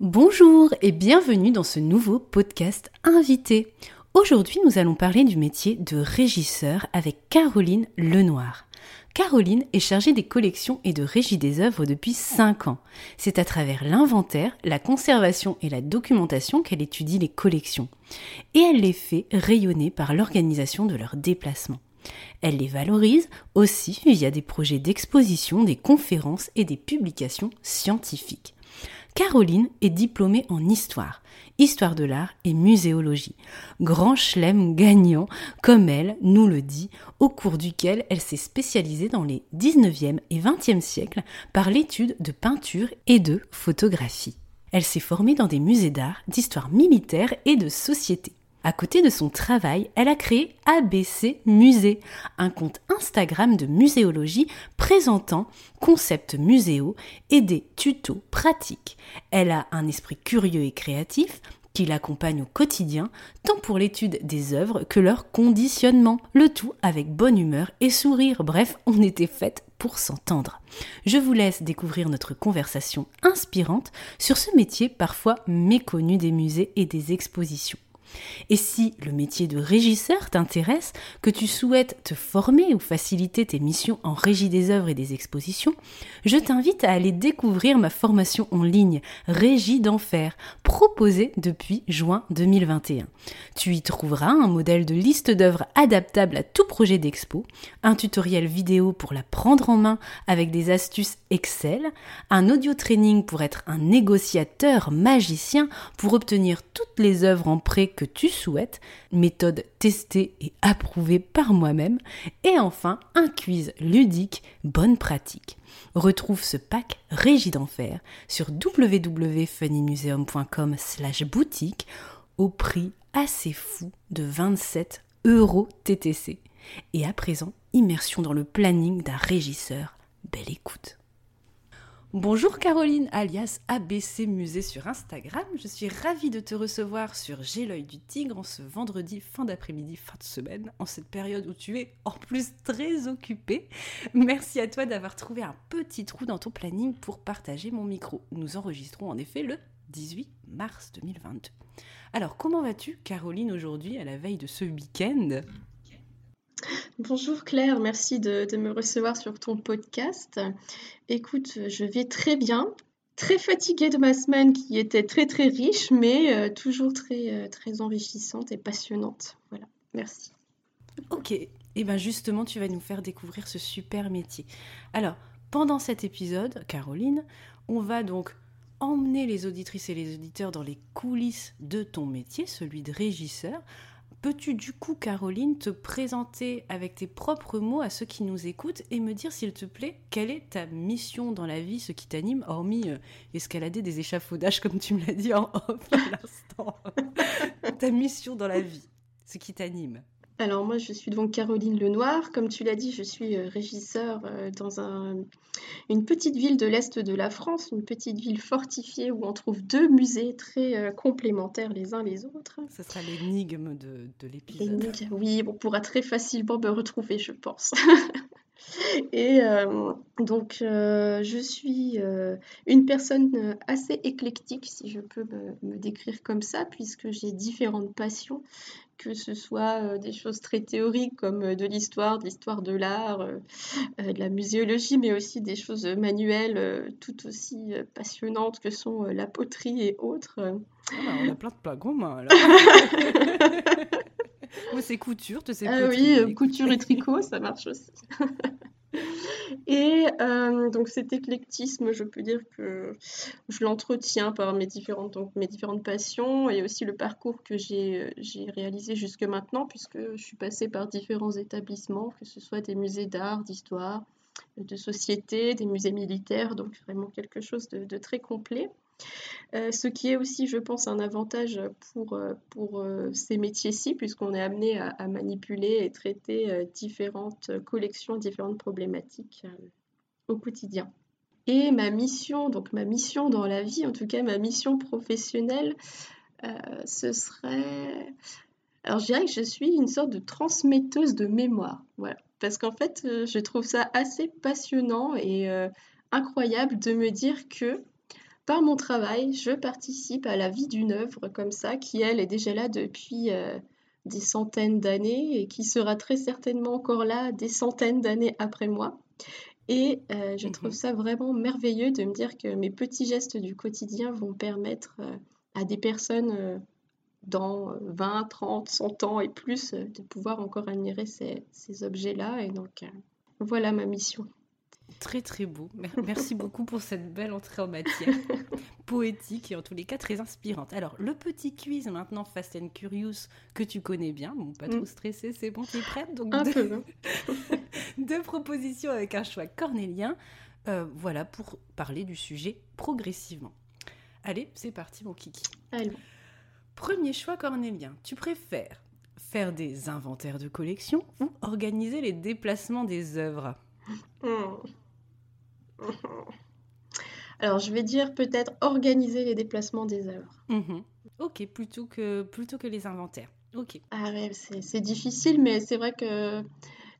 Bonjour et bienvenue dans ce nouveau podcast invité. Aujourd'hui, nous allons parler du métier de régisseur avec Caroline Lenoir. Caroline est chargée des collections et de régie des œuvres depuis 5 ans. C'est à travers l'inventaire, la conservation et la documentation qu'elle étudie les collections. Et elle les fait rayonner par l'organisation de leurs déplacements. Elle les valorise aussi via des projets d'exposition, des conférences et des publications scientifiques. Caroline est diplômée en histoire, histoire de l'art et muséologie. Grand chelem gagnant, comme elle nous le dit, au cours duquel elle s'est spécialisée dans les 19e et 20e siècles par l'étude de peinture et de photographie. Elle s'est formée dans des musées d'art, d'histoire militaire et de société. À côté de son travail, elle a créé ABC Musée, un compte Instagram de muséologie présentant concepts muséaux et des tutos pratiques. Elle a un esprit curieux et créatif qui l'accompagne au quotidien, tant pour l'étude des œuvres que leur conditionnement, le tout avec bonne humeur et sourire. Bref, on était faite pour s'entendre. Je vous laisse découvrir notre conversation inspirante sur ce métier parfois méconnu des musées et des expositions. Et si le métier de régisseur t'intéresse, que tu souhaites te former ou faciliter tes missions en régie des œuvres et des expositions, je t'invite à aller découvrir ma formation en ligne Régie d'enfer, proposée depuis juin 2021. Tu y trouveras un modèle de liste d'œuvres adaptable à tout projet d'expo, un tutoriel vidéo pour la prendre en main avec des astuces Excel, un audio training pour être un négociateur magicien pour obtenir toutes les œuvres en prêt tu souhaites, méthode testée et approuvée par moi-même, et enfin un quiz ludique bonne pratique. Retrouve ce pack Régie d'enfer sur www.funnymuseum.com slash boutique au prix assez fou de 27 euros TTC. Et à présent, immersion dans le planning d'un régisseur. Belle écoute. Bonjour Caroline, alias ABC Musée sur Instagram. Je suis ravie de te recevoir sur J'ai l'œil du tigre en ce vendredi fin d'après-midi, fin de semaine, en cette période où tu es en plus très occupée. Merci à toi d'avoir trouvé un petit trou dans ton planning pour partager mon micro. Nous enregistrons en effet le 18 mars 2022. Alors comment vas-tu Caroline aujourd'hui à la veille de ce week-end? Bonjour Claire, merci de, me recevoir sur ton podcast. Écoute, je vais très bien, très fatiguée de ma semaine qui était très très riche, mais euh, toujours très, euh, très enrichissante et passionnante. Voilà, merci. Ok, et eh bien justement, tu vas nous faire découvrir ce super métier. Alors, pendant cet épisode, Caroline, on va donc emmener les auditrices et les auditeurs dans les coulisses de ton métier, celui de régisseur, Peux-tu du coup, Caroline, te présenter avec tes propres mots à ceux qui nous écoutent et me dire, s'il te plaît, quelle est ta mission dans la vie, ce qui t'anime, hormis euh, escalader des échafaudages, comme tu me l'as dit en off à l'instant? Ta mission dans la vie, ce qui t'anime alors moi, je suis donc Caroline Lenoir. Comme tu l'as dit, je suis euh, régisseur euh, dans une petite ville de l'Est de la France, une petite ville fortifiée où on trouve deux musées très euh, complémentaires les uns les autres. Ce sera l'énigme de, de l'épisode. Oui, on pourra très facilement me retrouver, je pense. Et donc, je suis une personne assez éclectique, si je peux me décrire comme ça, puisque j'ai différentes passions que ce soit euh, des choses très théoriques comme euh, de l'histoire, de l'histoire de l'art, euh, de la muséologie, mais aussi des choses manuelles tout aussi passionnantes que sont la poterie et autres. Ah bah, on a plein de plats mains Moi, c'est couture, tu sais. Ah oui, couture et tricot, ça marche aussi. Et euh, donc cet éclectisme, je peux dire que je l'entretiens par mes différentes, donc, mes différentes passions et aussi le parcours que j'ai réalisé jusque maintenant, puisque je suis passée par différents établissements, que ce soit des musées d'art, d'histoire, de société, des musées militaires, donc vraiment quelque chose de très complet. Euh, ce qui est aussi, je pense, un avantage pour, euh, pour euh, ces métiers-ci, puisqu'on est amené à, manipuler et traiter différentes collections, différentes problématiques au quotidien. Et ma mission, donc ma mission dans la vie, en tout cas ma mission professionnelle, ce serait... Alors je dirais que je suis une sorte de transmetteuse de mémoire, voilà. Parce qu'en fait, je trouve ça assez passionnant et incroyable de me dire que par mon travail, je participe à la vie d'une œuvre comme ça, qui elle est déjà là depuis euh, des centaines d'années et qui sera très certainement encore là des centaines d'années après moi. Et euh, je trouve mhm. ça vraiment merveilleux de me dire que mes petits gestes du quotidien vont permettre euh, à des personnes dans 20, 30, 100 ans et plus de pouvoir encore admirer ces, ces objets-là. Et donc, voilà ma mission. Très très beau. Merci beaucoup pour cette belle entrée en matière. Poétique et en tous les cas très inspirante. Alors, le petit quiz maintenant, Fast and Curious, que tu connais bien. Bon, pas trop mm. stressé, c'est bon, tu es prête Donc, deux... deux... propositions avec un choix cornélien. Euh, voilà, pour parler du sujet progressivement. Allez, c'est parti, mon kiki. Allez. Premier choix cornélien. Tu préfères faire des inventaires de collection ou organiser les déplacements des œuvres? Hmm. Alors, je vais dire peut-être organiser les déplacements des œuvres. Mhm. Ok, plutôt que, plutôt que les inventaires. Ok. Ah ouais, c'est difficile, mais c'est vrai que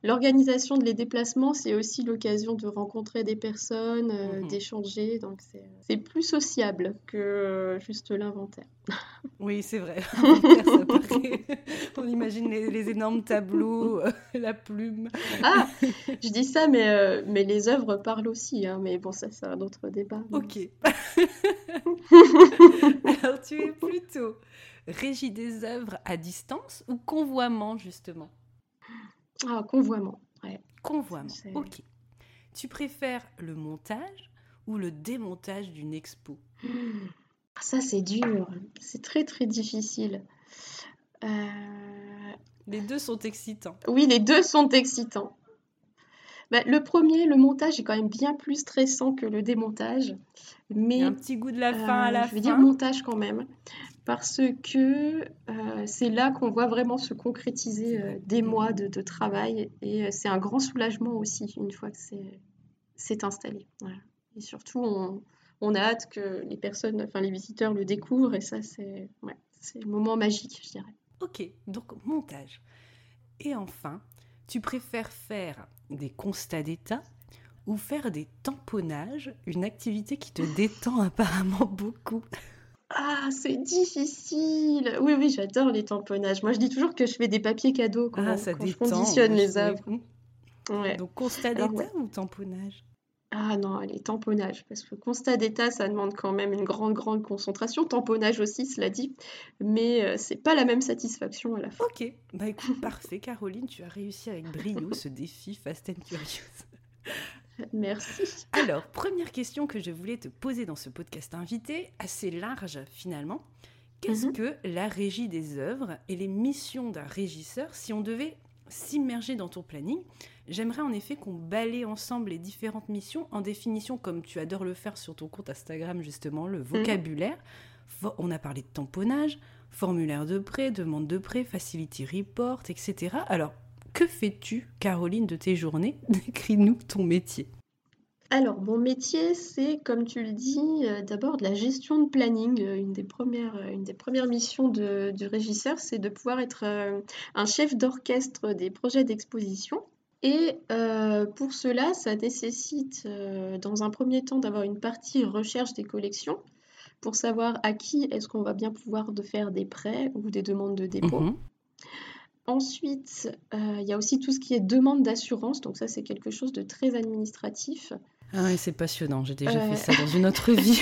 L'organisation de les déplacements, c'est aussi l'occasion de rencontrer des personnes, euh, mhm. d'échanger, donc c'est plus sociable que euh, juste l'inventaire. Oui, c'est vrai. On imagine les, énormes tableaux, euh, la plume. Ah, je dis ça, mais, mais les œuvres parlent aussi, hein, mais bon, ça c'est un autre débat. Ok. Alors tu es plutôt régie des œuvres à distance ou convoiement, justement? Ah, convoiement. Ouais. Convoiement, ok. Tu préfères le montage ou le démontage d'une expo? Ah, Ça, c'est dur. C'est très, très difficile. Euh, les deux sont excitants. Oui, les deux sont excitants. Bah, le premier, le montage est quand même bien plus stressant que le démontage. Mais, un petit goût de la fin à la fin. Je vais dire montage quand même parce que euh, c'est là qu'on voit vraiment se concrétiser euh, des mois de, travail et euh, c'est un grand soulagement aussi une fois que c'est installé. Et surtout, on, a hâte que les personnes, enfin les visiteurs le découvrent et ça, c'est ouais, le moment magique, je dirais. Ok, donc montage. Et enfin, tu préfères faire des constats d'état ou faire des tamponnages, une activité qui te détend apparemment beaucoup ah, c'est difficile. Oui, oui, j'adore les tamponnages. Moi, je dis toujours que je fais des papiers cadeaux quand, ah, ça je conditionne les œuvres. Ouais. Donc, constat d'état ou tamponnage? Ah non, les tamponnages. Parce que constat d'état, ça demande quand même une grande, grande concentration. Tamponnage aussi, cela dit. Mais euh, c'est pas la même satisfaction à la fin. Ok, bah écoute, parfait. Caroline, tu as réussi avec brio ce défi Fast and Curious. Merci. Alors, première question que je voulais te poser dans ce podcast invité, assez large finalement. Qu'est-ce mhm. que la régie des œuvres et les missions d'un régisseur si on devait s'immerger dans ton planning J'aimerais en effet qu'on balaye ensemble les différentes missions en définition, comme tu adores le faire sur ton compte Instagram justement, le mhm. vocabulaire. On a parlé de tamponnage, formulaire de prêt, demande de prêt, facility report, etc. Alors, que fais-tu, Caroline, de tes journées? Décris-nous ton métier. Alors, mon métier, c'est, comme tu le dis, euh, d'abord de la gestion de planning. Euh, une des premières, euh, une des premières missions du régisseur, c'est de pouvoir être un chef d'orchestre des projets d'exposition. Et pour cela, ça nécessite, dans un premier temps, d'avoir une partie recherche des collections pour savoir à qui est-ce qu'on va bien pouvoir de faire des prêts ou des demandes de dépôt. Mhm. Ensuite, euh, il y a aussi tout ce qui est demande d'assurance. Donc ça, c'est quelque chose de très administratif. Ah oui, c'est passionnant. J'ai déjà fait ça dans une autre vie.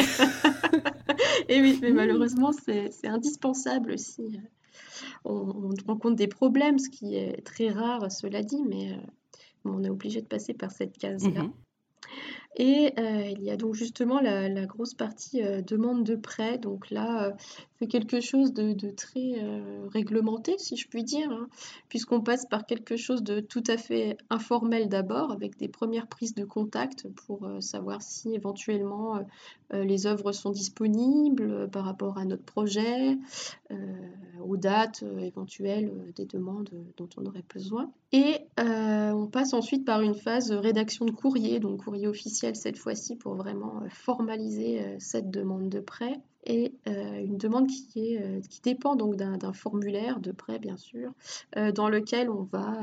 Et oui, mais malheureusement, c'est indispensable si euh, on, rencontre des problèmes, ce qui est très rare, cela dit. Mais, euh, On est obligé de passer par cette case-là. Mhm. Et euh, il y a donc justement la, grosse partie euh, demande de prêt. Donc là, euh, c'est quelque chose de, très réglementé, si je puis dire, hein, puisqu'on passe par quelque chose de tout à fait informel d'abord, avec des premières prises de contact pour savoir si éventuellement les œuvres sont disponibles par rapport à notre projet, aux dates éventuelles des demandes dont on aurait besoin. Et on passe ensuite par une phase rédaction de courrier, donc courrier officiel cette fois-ci pour vraiment euh, formaliser euh, cette demande de prêt. Et euh, une demande qui, est, qui dépend donc d'un formulaire de prêt, bien sûr, dans lequel on va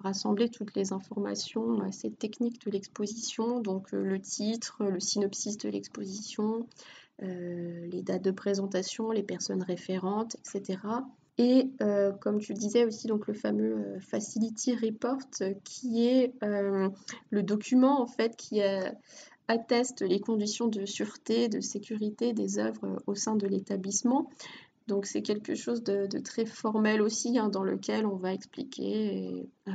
rassembler toutes les informations assez techniques de l'exposition, donc le titre, le synopsis de l'exposition, les dates de présentation, les personnes référentes, etc. Et euh, comme tu le disais aussi, donc le fameux euh, Facility Report, qui est euh, le document en fait qui atteste les conditions de sûreté, de sécurité des œuvres au sein de l'établissement. Donc c'est quelque chose de, très formel aussi, hein, dans lequel on va expliquer euh,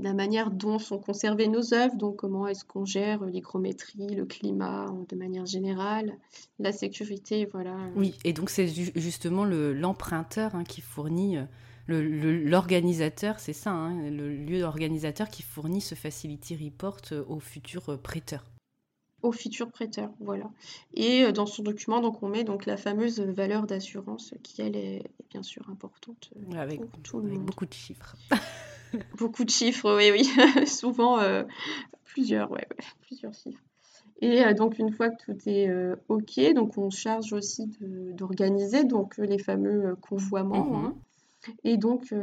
la manière dont sont conservées nos œuvres, donc comment est-ce qu'on gère l'hygrométrie, le climat de manière générale, la sécurité, voilà. Oui, et donc c'est ju- justement le- l'emprunteur hein, qui fournit, euh, l'organisateur, c'est ça, hein, le lieu organisateur qui fournit ce Facility Report euh, aux futurs euh, prêteurs. Au futur prêteur, voilà. Et euh, dans son document, donc on met donc la fameuse valeur d'assurance qui, elle, est, est bien sûr importante euh, Avec, pour tout le avec monde. beaucoup de chiffres. Beaucoup de chiffres, oui, oui. Souvent euh, plusieurs, ouais, ouais, plusieurs chiffres. Et euh, donc une fois que tout est euh, OK, donc on charge aussi d'organiser donc les fameux convoiements. Mhm. hein. Et donc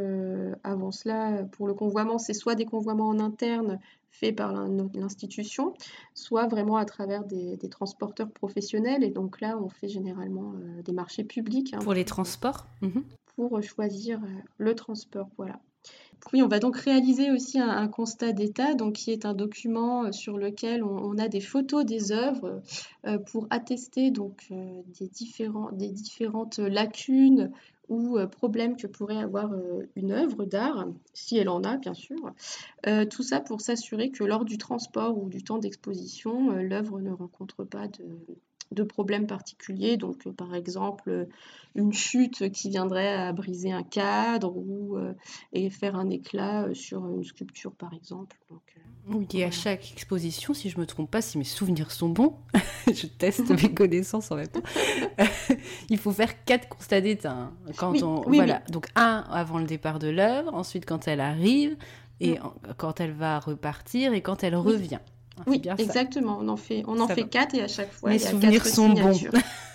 avant cela, pour le convoiement, c'est soit des convoiements en interne faits par l'in- l'institution, soit vraiment à travers des, des transporteurs professionnels. Et donc là, on fait généralement euh, des marchés publics hein, Pour les transports Mhm. pour choisir euh, le transport. Voilà. Oui, on va donc réaliser aussi un, un constat d'état, donc qui est un document euh, sur lequel on, on a des photos des œuvres euh, pour attester donc euh, des différents, des différentes lacunes ou euh, problèmes que pourrait avoir euh, une œuvre d'art, si elle en a bien sûr. Euh, tout ça pour s'assurer que lors du transport ou du temps d'exposition, l'œuvre ne rencontre pas de, problèmes particuliers. Donc, par exemple, une chute qui viendrait à briser un cadre ou et faire un éclat sur une sculpture, par exemple. Oui, et à chaque exposition, si je me trompe pas, si mes souvenirs sont bons, je teste mes connaissances en même temps. Il faut faire quatre constats d'état. hein. Quand Oui, on, oui, voilà. Donc un avant le départ de l'œuvre, ensuite quand elle arrive, et Mm. en- quand elle va repartir et quand elle revient. Ah, Oui, bien ça. exactement. On en fait, on en Ça fait va. quatre et à chaque fois, Mes il y a souvenirs quatre sont bons.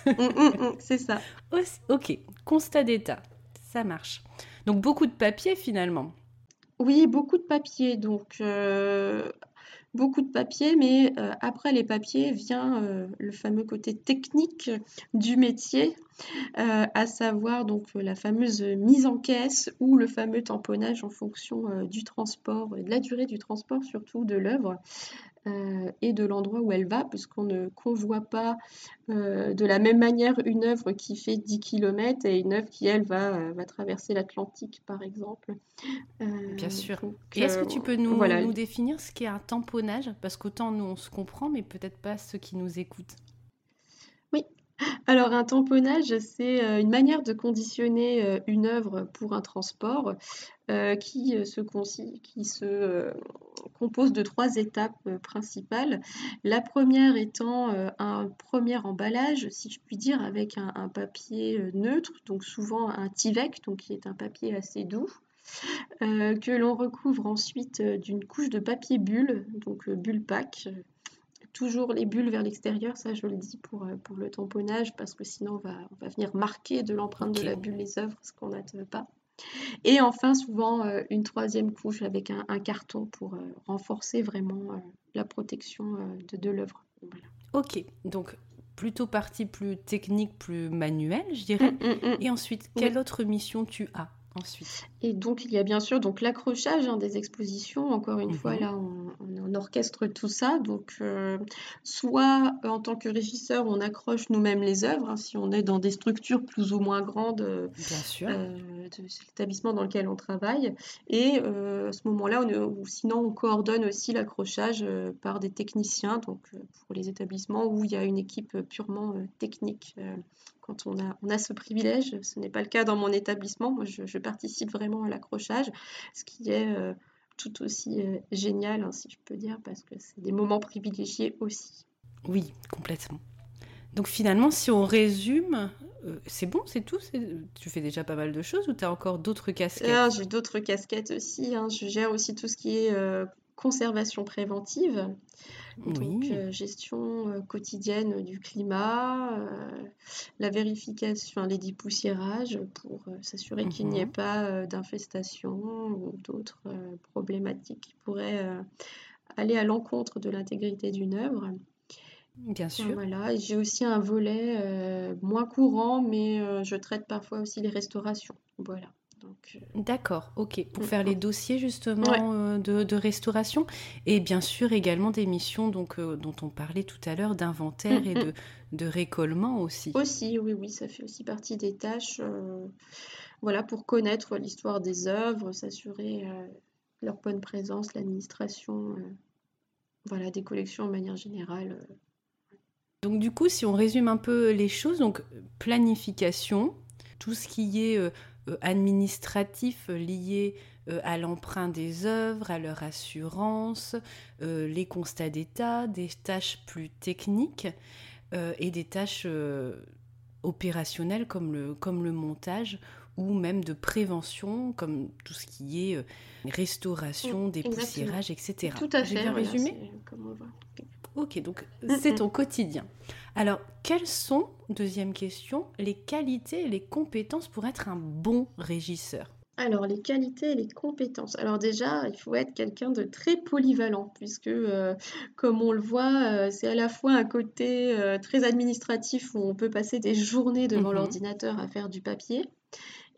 hum, hum, c'est ça. Ok, constat d'état, ça marche. Donc beaucoup de papier finalement. Oui, beaucoup de papier. Donc, euh, beaucoup de papier, mais euh, après les papiers vient euh, le fameux côté technique du métier, à savoir donc la fameuse mise en caisse ou le fameux tamponnage en fonction du transport, et de la durée du transport surtout de l'œuvre euh, et de l'endroit où elle va, puisqu'on ne convoie pas euh, de la même manière une œuvre qui fait 10 km et une œuvre qui, elle, va, euh, va traverser l'Atlantique, par exemple. Euh, Bien sûr. Et est-ce que tu peux nous, voilà. nous définir ce qu'est un tamponnage? Parce qu'autant nous on se comprend, mais peut-être pas ceux qui nous écoutent. Alors, un tamponnage, c'est une manière de conditionner une œuvre pour un transport qui se, qui se compose de trois étapes euh, principales. La première étant euh, un premier emballage, si je puis dire, avec un, un papier euh, neutre, donc souvent un Tyvek, donc qui est un papier assez doux. euh, que l'on recouvre ensuite d'une couche de papier bulle, donc bulle pack, toujours les bulles vers l'extérieur, ça je le dis pour, pour le tamponnage, parce que sinon on va, on va venir marquer de l'empreinte de la bulle les œuvres, ce qu'on n'attend pas. Et enfin, souvent, euh, une troisième couche avec un, un carton pour euh, renforcer vraiment euh, la protection de, de l'œuvre. Voilà. Ok, donc plutôt partie plus technique, plus manuelle, je dirais. Mm, mm, mm. Et ensuite, quelle autre mission tu as ensuite? Et donc, il y a bien sûr donc l'accrochage hein, des expositions. Encore une Mhm. fois, là, on, orchestre tout ça. Donc, euh, soit en tant que régisseur, on accroche nous-mêmes les œuvres, hein, si on est dans des structures plus ou moins grandes euh, de l'établissement dans lequel on travaille. Et à ce moment-là, sinon, on coordonne aussi l'accrochage par des techniciens, donc pour les établissements où il y a une équipe purement technique quand on a, ce privilège. Ce n'est pas le cas dans mon établissement. Moi, je, participe vraiment à l'accrochage, ce qui est euh, tout aussi euh, génial, hein, si je peux dire, parce que c'est des moments privilégiés aussi. Oui, complètement. Donc finalement, si on résume, euh, c'est bon, c'est tout Tu fais déjà pas mal de choses ou tu as encore d'autres casquettes? Ah, J'ai d'autres casquettes aussi. Hein. Je gère aussi tout ce qui est conservation préventive. Donc, euh, gestion euh, quotidienne du climat, euh, la vérification, les dépoussiérages pour s'assurer qu'il n'y ait mhm. pas d'infestation ou d'autres problématiques qui pourraient aller à l'encontre de l'intégrité d'une œuvre. Bien sûr. Voilà, j'ai aussi un volet moins courant, mais je traite parfois aussi les restaurations. Voilà. Euh, D'accord, ok. Pour mm, faire les mm. dossiers justement euh, de, restauration et bien sûr également des missions donc, euh, dont on parlait tout à l'heure d'inventaire et mm, de, de, récollement aussi. Aussi, oui, oui, ça fait aussi partie des tâches. voilà, pour connaître l'histoire des œuvres, s'assurer leur bonne présence, l'administration, voilà, des collections de manière générale. Donc du coup, si on résume un peu les choses, donc planification, tout ce qui est euh, administratifs liés euh, à l'emprunt des œuvres, à leur assurance, euh, les constats d'état, des tâches plus techniques et des tâches opérationnelles comme le, comme le montage ou même de prévention comme tout ce qui est restauration, mmh, dépoussiérage, etc. Tout à fait. J'ai bien résumé? Ok, donc mm, c'est mm. ton quotidien. Alors, quelles sont, deuxième question, les qualités et les compétences pour être un bon régisseur? Alors, les qualités et les compétences. Alors déjà, il faut être quelqu'un de très polyvalent, puisque, euh, comme on le voit, euh, c'est à la fois un côté euh, très administratif où on peut passer des journées devant mhm. l'ordinateur à faire du papier,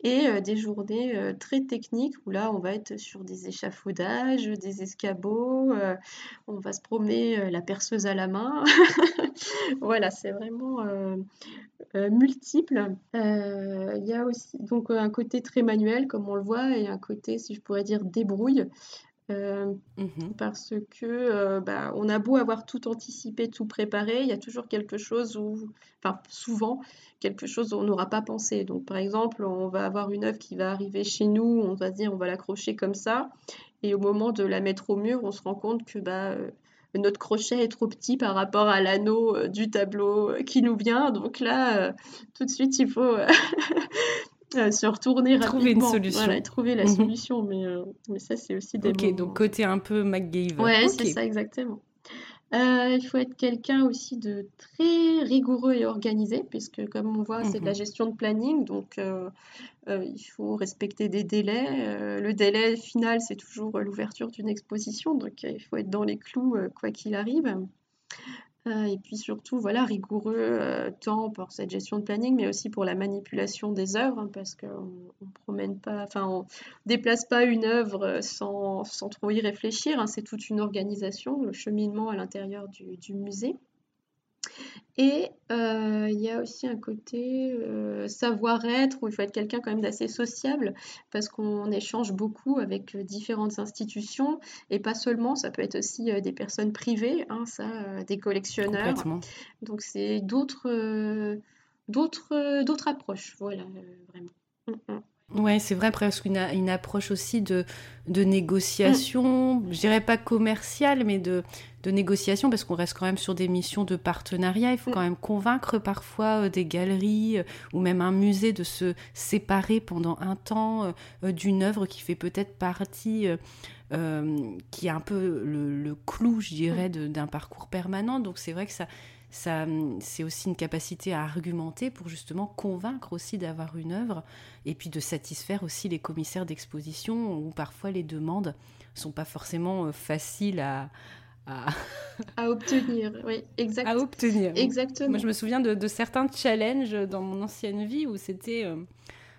et euh, des journées euh, très techniques où là on va être sur des échafaudages, des escabeaux, euh, on va se promener la perceuse à la main. voilà, c'est vraiment multiple. Il y a aussi donc un côté très manuel comme on le voit et un côté, si je pourrais dire, débrouille. Mmh parce que bah, on a beau avoir tout anticipé, tout préparé, il y a toujours quelque chose où, enfin souvent, quelque chose où on n'aura pas pensé. Donc par exemple, on va avoir une œuvre qui va arriver chez nous, on va dire on va l'accrocher comme ça, et au moment de la mettre au mur, on se rend compte que bah, notre crochet est trop petit par rapport à l'anneau du tableau qui nous vient. Donc là, tout de suite, il faut se retourner trouver une solution. Voilà, trouver la mhm. solution. Mais, euh, mais ça, c'est aussi des. Ok, donc côté un peu McGave. Ouais, c'est ça, exactement. Euh, il faut être quelqu'un aussi de très rigoureux et organisé, puisque comme on voit, c'est de la mhm. gestion de planning, donc euh, il faut respecter des délais. le délai final, c'est toujours l'ouverture d'une exposition, donc il faut être dans les clous quoi qu'il arrive. Euh, et puis surtout, voilà, rigoureux euh, tant pour cette gestion de planning, mais aussi pour la manipulation des œuvres, hein, parce qu'on ne promène pas, enfin, on déplace pas une œuvre sans, sans trop y réfléchir. Hein. c'est toute une organisation, le cheminement à l'intérieur du, du musée. Et euh, il y a aussi un côté euh, savoir-être où il faut être quelqu'un quand même d'assez sociable parce qu'on échange beaucoup avec euh, différentes institutions et pas seulement, ça peut être aussi des personnes privées, hein, ça, des collectionneurs. Donc c'est d'autres d'autres d'autres approches, voilà, vraiment. Mm, mm. Ouais, c'est vrai, presque une, une, approche aussi de, de négociation, mm. je dirais pas commerciale, mais de, de négociation, parce qu'on reste quand même sur des missions de partenariat. Il faut mm. quand même convaincre parfois euh, des galeries euh, ou même un musée de se séparer pendant un temps euh, d'une œuvre qui fait peut-être partie, qui est un peu le, le clou, je dirais, mm. d'un parcours permanent. Donc c'est vrai que ça ça, c'est aussi une capacité à argumenter pour justement convaincre aussi d'avoir une œuvre et puis de satisfaire aussi les commissaires d'exposition où parfois les demandes sont pas forcément euh, faciles à, à... obtenir, oui, exactement. À obtenir. Exactement. Moi, je me souviens de, certains challenges dans mon ancienne vie où c'était. Euh,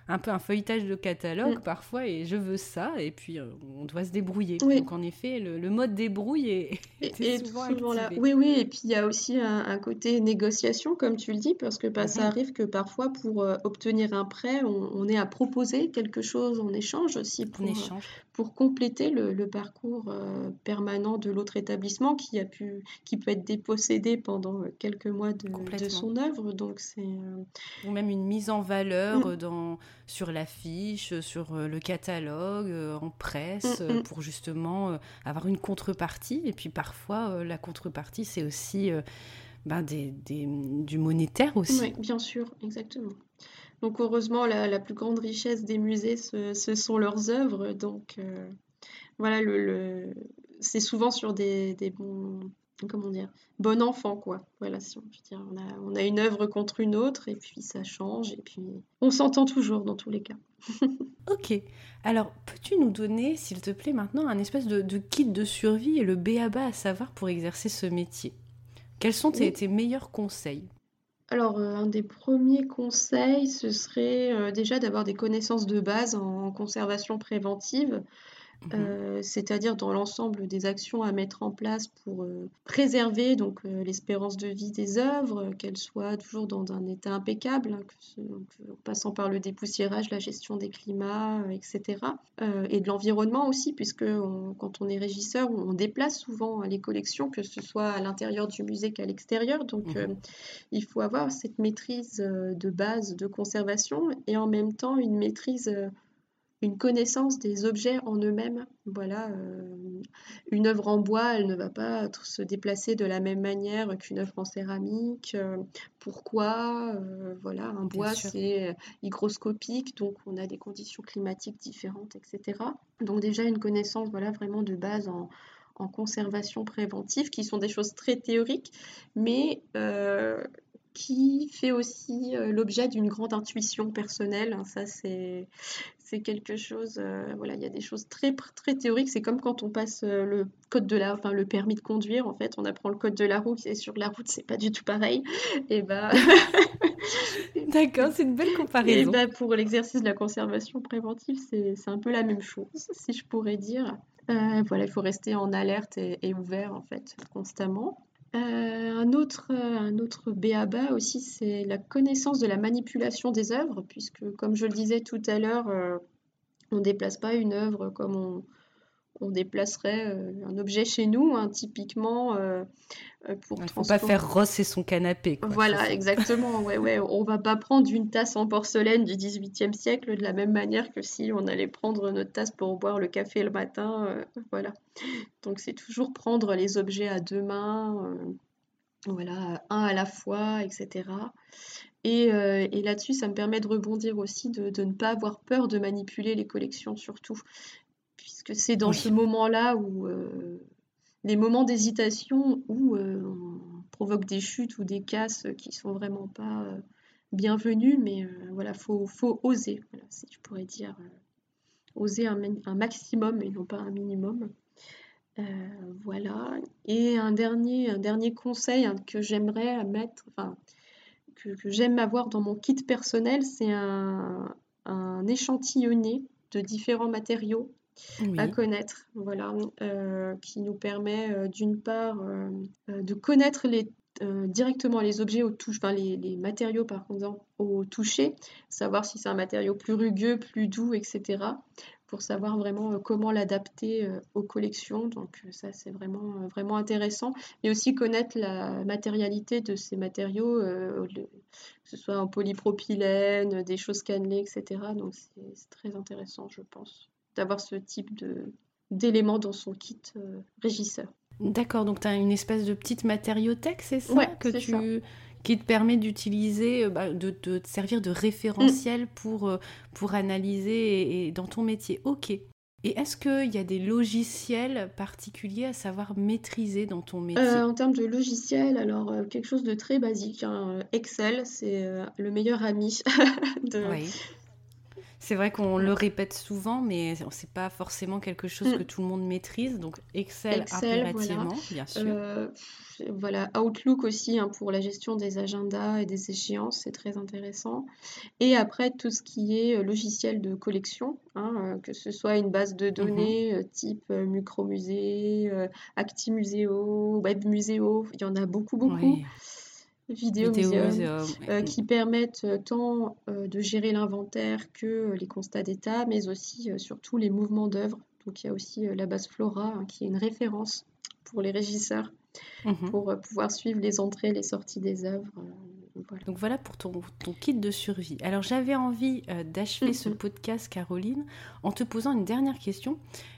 un peu un feuilletage de catalogue Mm. parfois et je veux ça et puis euh, on doit se débrouiller. Oui. Donc en effet, le, le mode débrouille est, Et, était et souvent souvent là. Oui, oui, et puis il y a aussi un, un côté négociation, comme tu le dis, parce que bah, ça Mhm. arrive que parfois, pour euh, obtenir un prêt, on, on est à proposer quelque chose en échange aussi pour, euh, échange. Pour compléter le, le parcours euh, permanent de l'autre établissement qui a pu, qui peut être dépossédé pendant euh, quelques mois de, son œuvre. Donc c'est euh, Ou même une mise en valeur Mm. dans, sur l'affiche, sur le catalogue, en presse, Mm, mm. pour justement avoir une contrepartie. Et puis parfois, la contrepartie, c'est aussi ben, des, des- du monétaire aussi. Oui, bien sûr, exactement. Donc heureusement, la, la plus grande richesse des musées, ce, ce sont leurs œuvres. Donc euh, voilà, le, le- c'est souvent sur des, des bons, comment dire, bon enfant, quoi. Voilà, si on peut dire. On a, on a une œuvre contre une autre, et puis ça change, et puis on s'entend toujours dans tous les cas. Ok. Alors, peux-tu nous donner, s'il te plaît, maintenant un espèce de, de kit de survie et le béaba à savoir pour exercer ce métier? Quels sont tes, Oui. tes meilleurs conseils? Alors, euh, un des premiers conseils, ce serait euh, déjà d'avoir des connaissances de base en conservation préventive. Mhm. Euh, c'est-à-dire dans l'ensemble des actions à mettre en place pour euh, préserver donc euh, l'espérance de vie des œuvres, qu'elles soient toujours dans un état impeccable, hein, que en passant par le dépoussiérage, la gestion des climats, etc. Et de l'environnement aussi, puisque on- quand on est régisseur, on déplace souvent hein, les collections, que ce soit à l'intérieur du musée qu'à l'extérieur. Donc Mhm. euh, il faut avoir cette maîtrise de base de conservation et en même temps une maîtrise une connaissance des objets en eux-mêmes. Voilà, euh, une œuvre en bois, elle ne va pas se déplacer de la même manière qu'une œuvre en céramique. Euh, pourquoi? Euh, voilà, un bois, c'est hygroscopique, donc on a des conditions climatiques différentes, etc. Donc déjà une connaissance, voilà, vraiment de base en, en conservation préventive, qui sont des choses très théoriques, mais qui fait aussi euh, l'objet d'une grande intuition personnelle. hein. Ça, c'est c'est quelque chose. euh, voilà, il y a des choses très très théoriques. C'est comme quand on passe euh, le code de la, enfin le permis de conduire. En fait, on apprend le code de la route et sur la route, c'est pas du tout pareil. Et bah, D'accord, c'est une belle et comparaison. bah pour l'exercice de la conservation préventive, c'est c'est un peu la même chose, si je pourrais dire. Euh, voilà, il faut rester en alerte et, et ouvert en fait constamment. Euh, un autre, euh, un autre béaba aussi, c'est la connaissance de la manipulation des œuvres, puisque comme je le disais tout à l'heure, euh, on ne déplace pas une œuvre comme on, on déplacerait euh, un objet chez nous, hein, typiquement euh, euh, pour Il ne faut pas transport- faire Ross et son canapé. Quoi. Voilà, exactement. Ouais, ouais. On va pas prendre une tasse en porcelaine du XVIIIe siècle de la même manière que si on allait prendre notre tasse pour boire le café le matin. euh, voilà. Donc c'est toujours prendre les objets à deux mains, euh, voilà, un à la fois, etc. Et, euh, et là-dessus, ça me permet de rebondir aussi, de, de ne pas avoir peur de manipuler les collections surtout, puisque c'est dans Oui. ce moment-là où euh, les moments d'hésitation où euh, on provoque des chutes ou des casses qui sont vraiment pas euh, bienvenues, mais euh, voilà, faut, faut oser, voilà, si je pourrais dire, oser un, maximum et non pas un minimum. Voilà. Et un dernier, un dernier conseil hein, que j'aimerais mettre, enfin, que, que j'aime avoir dans mon kit personnel, c'est un, un échantillonné de différents matériaux Oui. à connaître, voilà, euh, qui nous permet euh, d'une part euh, de connaître les, euh, directement les objets au touche, enfin les, les matériaux par exemple au toucher, savoir si c'est un matériau plus rugueux, plus doux, etc. Pour savoir vraiment euh, comment l'adapter euh, aux collections. Donc ça c'est vraiment, vraiment intéressant. Et aussi connaître la matérialité de ces matériaux, le- que ce soit en polypropylène, des choses cannelées, etc. Donc c'est très intéressant, je pense d'avoir ce type d'éléments dans son kit euh, régisseur. D'accord, donc tu as une espèce de petite matériothèque, c'est ça Ouais, que tu ça. qui te permet d'utiliser, euh, bah, de, de te servir de référentiel pour, euh, pour analyser et, et dans ton métier. Ok. Et est-ce qu'il y a des logiciels particuliers à savoir maîtriser dans ton métier? Euh, en termes de logiciel, alors euh, quelque chose de très basique, hein, Excel, c'est euh, le meilleur ami de, Oui. C'est vrai qu'on le répète souvent, mais c'est pas forcément quelque chose Mm. que tout le monde maîtrise. Donc Excel, Excel, voilà. bien sûr. Euh, voilà, Outlook aussi hein, pour la gestion des agendas et des échéances, c'est très intéressant. Et après, tout ce qui est euh, logiciel de collection, hein, euh, que ce soit une base de Mhm. données type Micromusée, Actimuseo, Webmuseo, il y en a beaucoup, beaucoup. Oui. Vidéo Vidéo Museum, muséum. euh, ouais. qui permettent euh, tant euh, de gérer l'inventaire que euh, les constats d'état, mais aussi euh, surtout les mouvements d'œuvre. Donc il y a aussi euh, la base Flora, hein, qui est une référence pour les régisseurs, Mhm. pour euh, pouvoir suivre les entrées et les sorties des œuvres. Voilà. Donc voilà pour ton, ton kit de survie. Alors j'avais envie euh, d'achever ce Mhm. podcast, Caroline, en te posant une dernière question.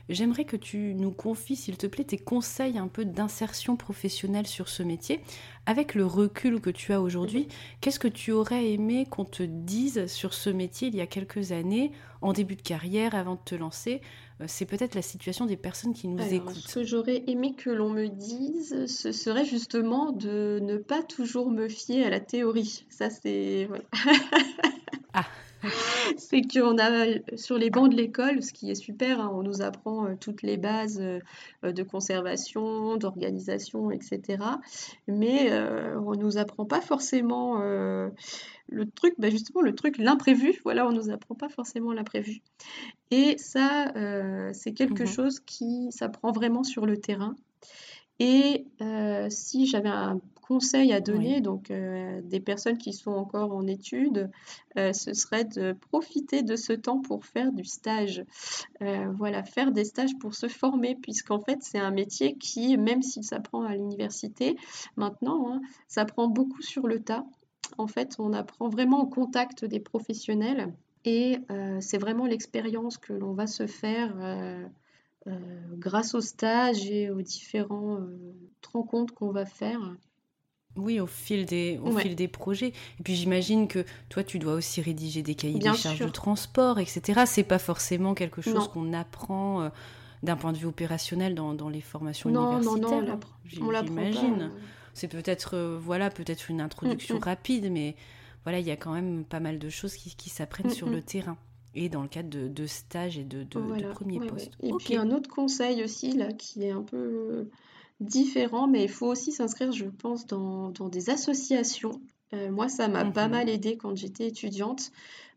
J'aimerais que tu nous confies, s'il te plaît, tes conseils un peu d'insertion professionnelle sur ce métier. Avec le recul que tu as aujourd'hui, qu'est-ce que tu aurais aimé qu'on te dise sur ce métier il y a quelques années, en début de carrière, avant de te lancer C'est peut-être la situation des personnes qui nous Alors, écoutent. ce que j'aurais aimé que l'on me dise, ce serait justement de ne pas toujours me fier à la théorie. Ça, c'est... voilà. Ah. C'est qu'on a sur les bancs de l'école, ce qui est super, hein, on nous apprend euh, toutes les bases euh, de conservation, d'organisation, etc. Mais euh, on nous apprend pas forcément euh, le truc, bah justement le truc, l'imprévu. Voilà, on nous apprend pas forcément l'imprévu. Et ça, euh, c'est quelque Mhm. chose qui s'apprend vraiment sur le terrain. Et euh, si j'avais un conseil à donner, Oui. donc euh, des personnes qui sont encore en études, euh, ce serait de profiter de ce temps pour faire du stage. Voilà, faire des stages pour se former, puisqu'en fait, c'est un métier qui, même s'il s'apprend à l'université, maintenant, hein, ça prend beaucoup sur le tas. En fait, on apprend vraiment au contact des professionnels et euh, c'est vraiment l'expérience que l'on va se faire euh, euh, grâce au stage et aux différents euh, rencontres qu'on va faire. Oui, au fil des, au Ouais. fil des projets. Et puis j'imagine que toi, tu dois aussi rédiger des cahiers Bien des charges de transport, etc. C'est pas forcément quelque chose qu'on apprend d'un point de vue opérationnel dans, dans les formations Non, non, non, on universitaires. l'apprend. J'imagine. C'est peut-être euh, voilà, peut-être une introduction Mm, mm. rapide, mais voilà, il y a quand même pas mal de choses qui, qui s'apprennent Mm, sur le terrain et dans le cadre de, de stages et de, de, de Voilà, premiers ouais, ouais. postes. Et puis un autre conseil aussi, là, qui est un peu euh, différent, mais il faut aussi s'inscrire, je pense, dans, dans des associations. Euh, moi, ça m'a pas Mhm. mal aidé quand j'étais étudiante.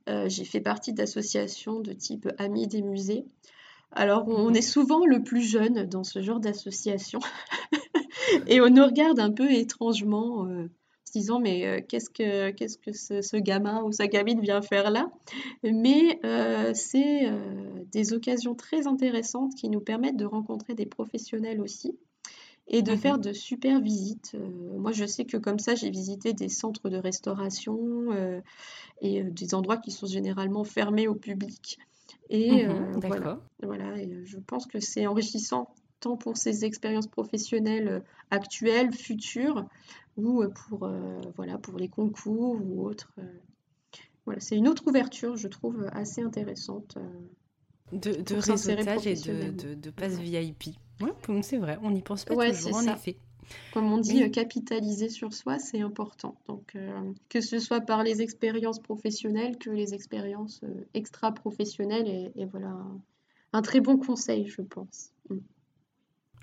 Euh, j'ai fait partie d'associations de type Amis des musées. Alors, on Mhm. est souvent le plus jeune dans ce genre d'association et on nous regarde un peu étrangement, euh, se disant, mais euh, qu'est-ce que, qu'est-ce que ce, ce gamin ou sa gamine vient faire là? Mais euh, c'est des occasions très intéressantes qui nous permettent de rencontrer des professionnels aussi et de Mhm. faire de super visites. Euh, moi, je sais que comme ça, j'ai visité des centres de restauration euh, et euh, des endroits qui sont généralement fermés au public. Et Mhm, voilà, et je pense que c'est enrichissant tant pour ces expériences professionnelles euh, actuelles, futures, ou euh, pour, euh, voilà, pour les concours ou autres. Voilà, c'est une autre ouverture, je trouve, assez intéressante. De, de réseautage et de, de, de passe. VIP. Ouais, comme c'est vrai, on n'y pense pas Ouais, toujours, c'est en ça. effet. Comme on dit, Oui. capitaliser sur soi, c'est important. Donc, euh, que ce soit par les expériences professionnelles que les expériences euh, extra-professionnelles, et, et voilà un, un très bon conseil, je pense. Mm.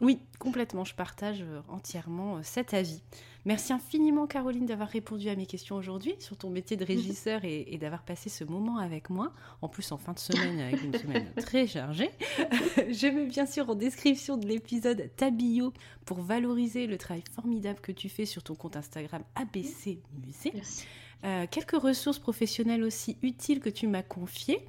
Oui, complètement, je partage euh, entièrement euh, cet avis. Merci infiniment Caroline d'avoir répondu à mes questions aujourd'hui sur ton métier de régisseur et, et d'avoir passé ce moment avec moi, en plus en fin de semaine avec une semaine très chargée. Je mets bien sûr en description de l'épisode ta bio pour valoriser le travail formidable que tu fais sur ton compte Instagram ABC Musée. Merci. Euh, quelques ressources professionnelles aussi utiles que tu m'as confiées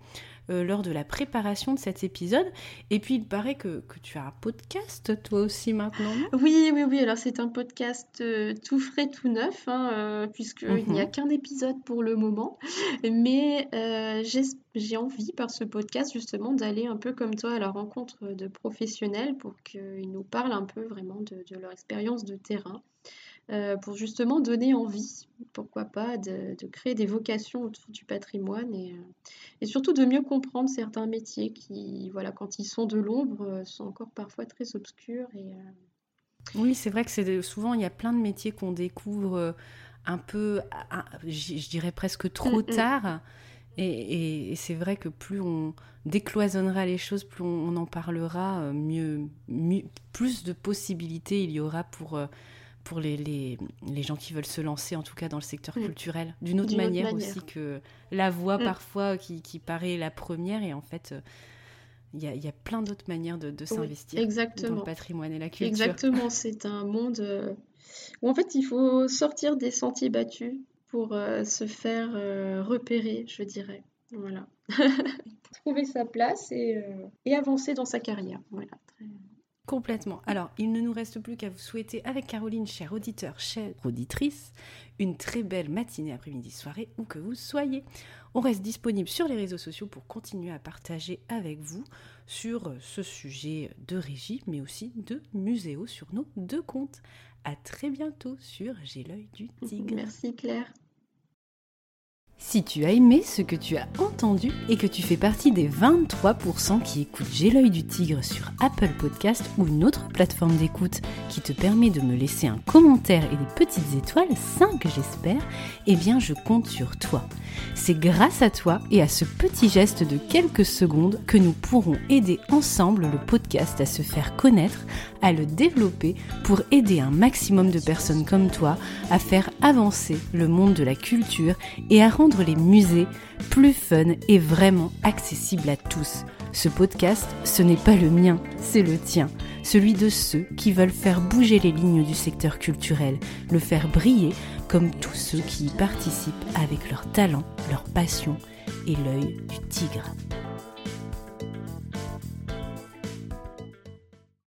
euh, lors de la préparation de cet épisode. Et puis, il paraît que, que tu as un podcast, toi aussi, maintenant, Oui, oui, oui. Alors, c'est un podcast euh, tout frais, tout neuf, hein, euh, puisqu'il n'y a Mhm. qu'un épisode pour le moment. Mais j'ai, j'ai envie, par ce podcast, justement, d'aller un peu comme toi à la rencontre de professionnels pour qu'ils nous parlent un peu vraiment de, de leur expérience de terrain. Euh, pour justement donner envie, pourquoi pas, de, de créer des vocations autour du patrimoine et, euh, et surtout de mieux comprendre certains métiers qui, voilà, quand ils sont de l'ombre, euh, sont encore parfois très obscurs et, Oui, c'est vrai que c'est souvent, il y a plein de métiers qu'on découvre un peu, je dirais presque trop Mm, mm. tard. Et, c'est vrai que plus on décloisonnera les choses, plus on, en parlera, mieux, plus de possibilités il y aura pour, pour les, les, gens qui veulent se lancer, en tout cas dans le secteur mm. culturel. D'une autre, manière aussi que la voix mm. parfois qui, qui, paraît la première et en fait il y, a, plein d'autres manières de, s'investir dans le patrimoine et la culture. Exactement, c'est un monde euh, où en fait il faut sortir des sentiers battus pour euh, se faire euh, repérer, je dirais. Voilà. Trouver sa place et, et, avancer dans sa carrière. Voilà. Complètement. Alors, il ne nous reste plus qu'à vous souhaiter avec Caroline, chers auditeurs, chère auditrice, une très belle matinée, après-midi, soirée, où que vous soyez. On reste disponible sur les réseaux sociaux pour continuer à partager avec vous sur ce sujet de régie, mais aussi de muséo sur nos deux comptes. À très bientôt sur J'ai l'œil du tigre. Merci Claire. Si tu as aimé ce que tu as entendu et que tu fais partie des 23% qui écoutent J'ai l'œil du tigre sur Apple Podcast ou une autre plateforme d'écoute qui te permet de me laisser un commentaire et des petites étoiles, 5 j'espère, eh bien je compte sur toi. C'est grâce à toi et à ce petit geste de quelques secondes que nous pourrons aider ensemble le podcast à se faire connaître, à le développer pour aider un maximum de personnes comme toi à faire avancer le monde de la culture et à rendre les musées plus fun et vraiment accessibles à tous. Ce podcast, ce n'est pas le mien, c'est le tien, celui de ceux qui veulent faire bouger les lignes du secteur culturel, le faire briller comme tous ceux qui y participent avec leur talent, leur passion et l'œil du tigre.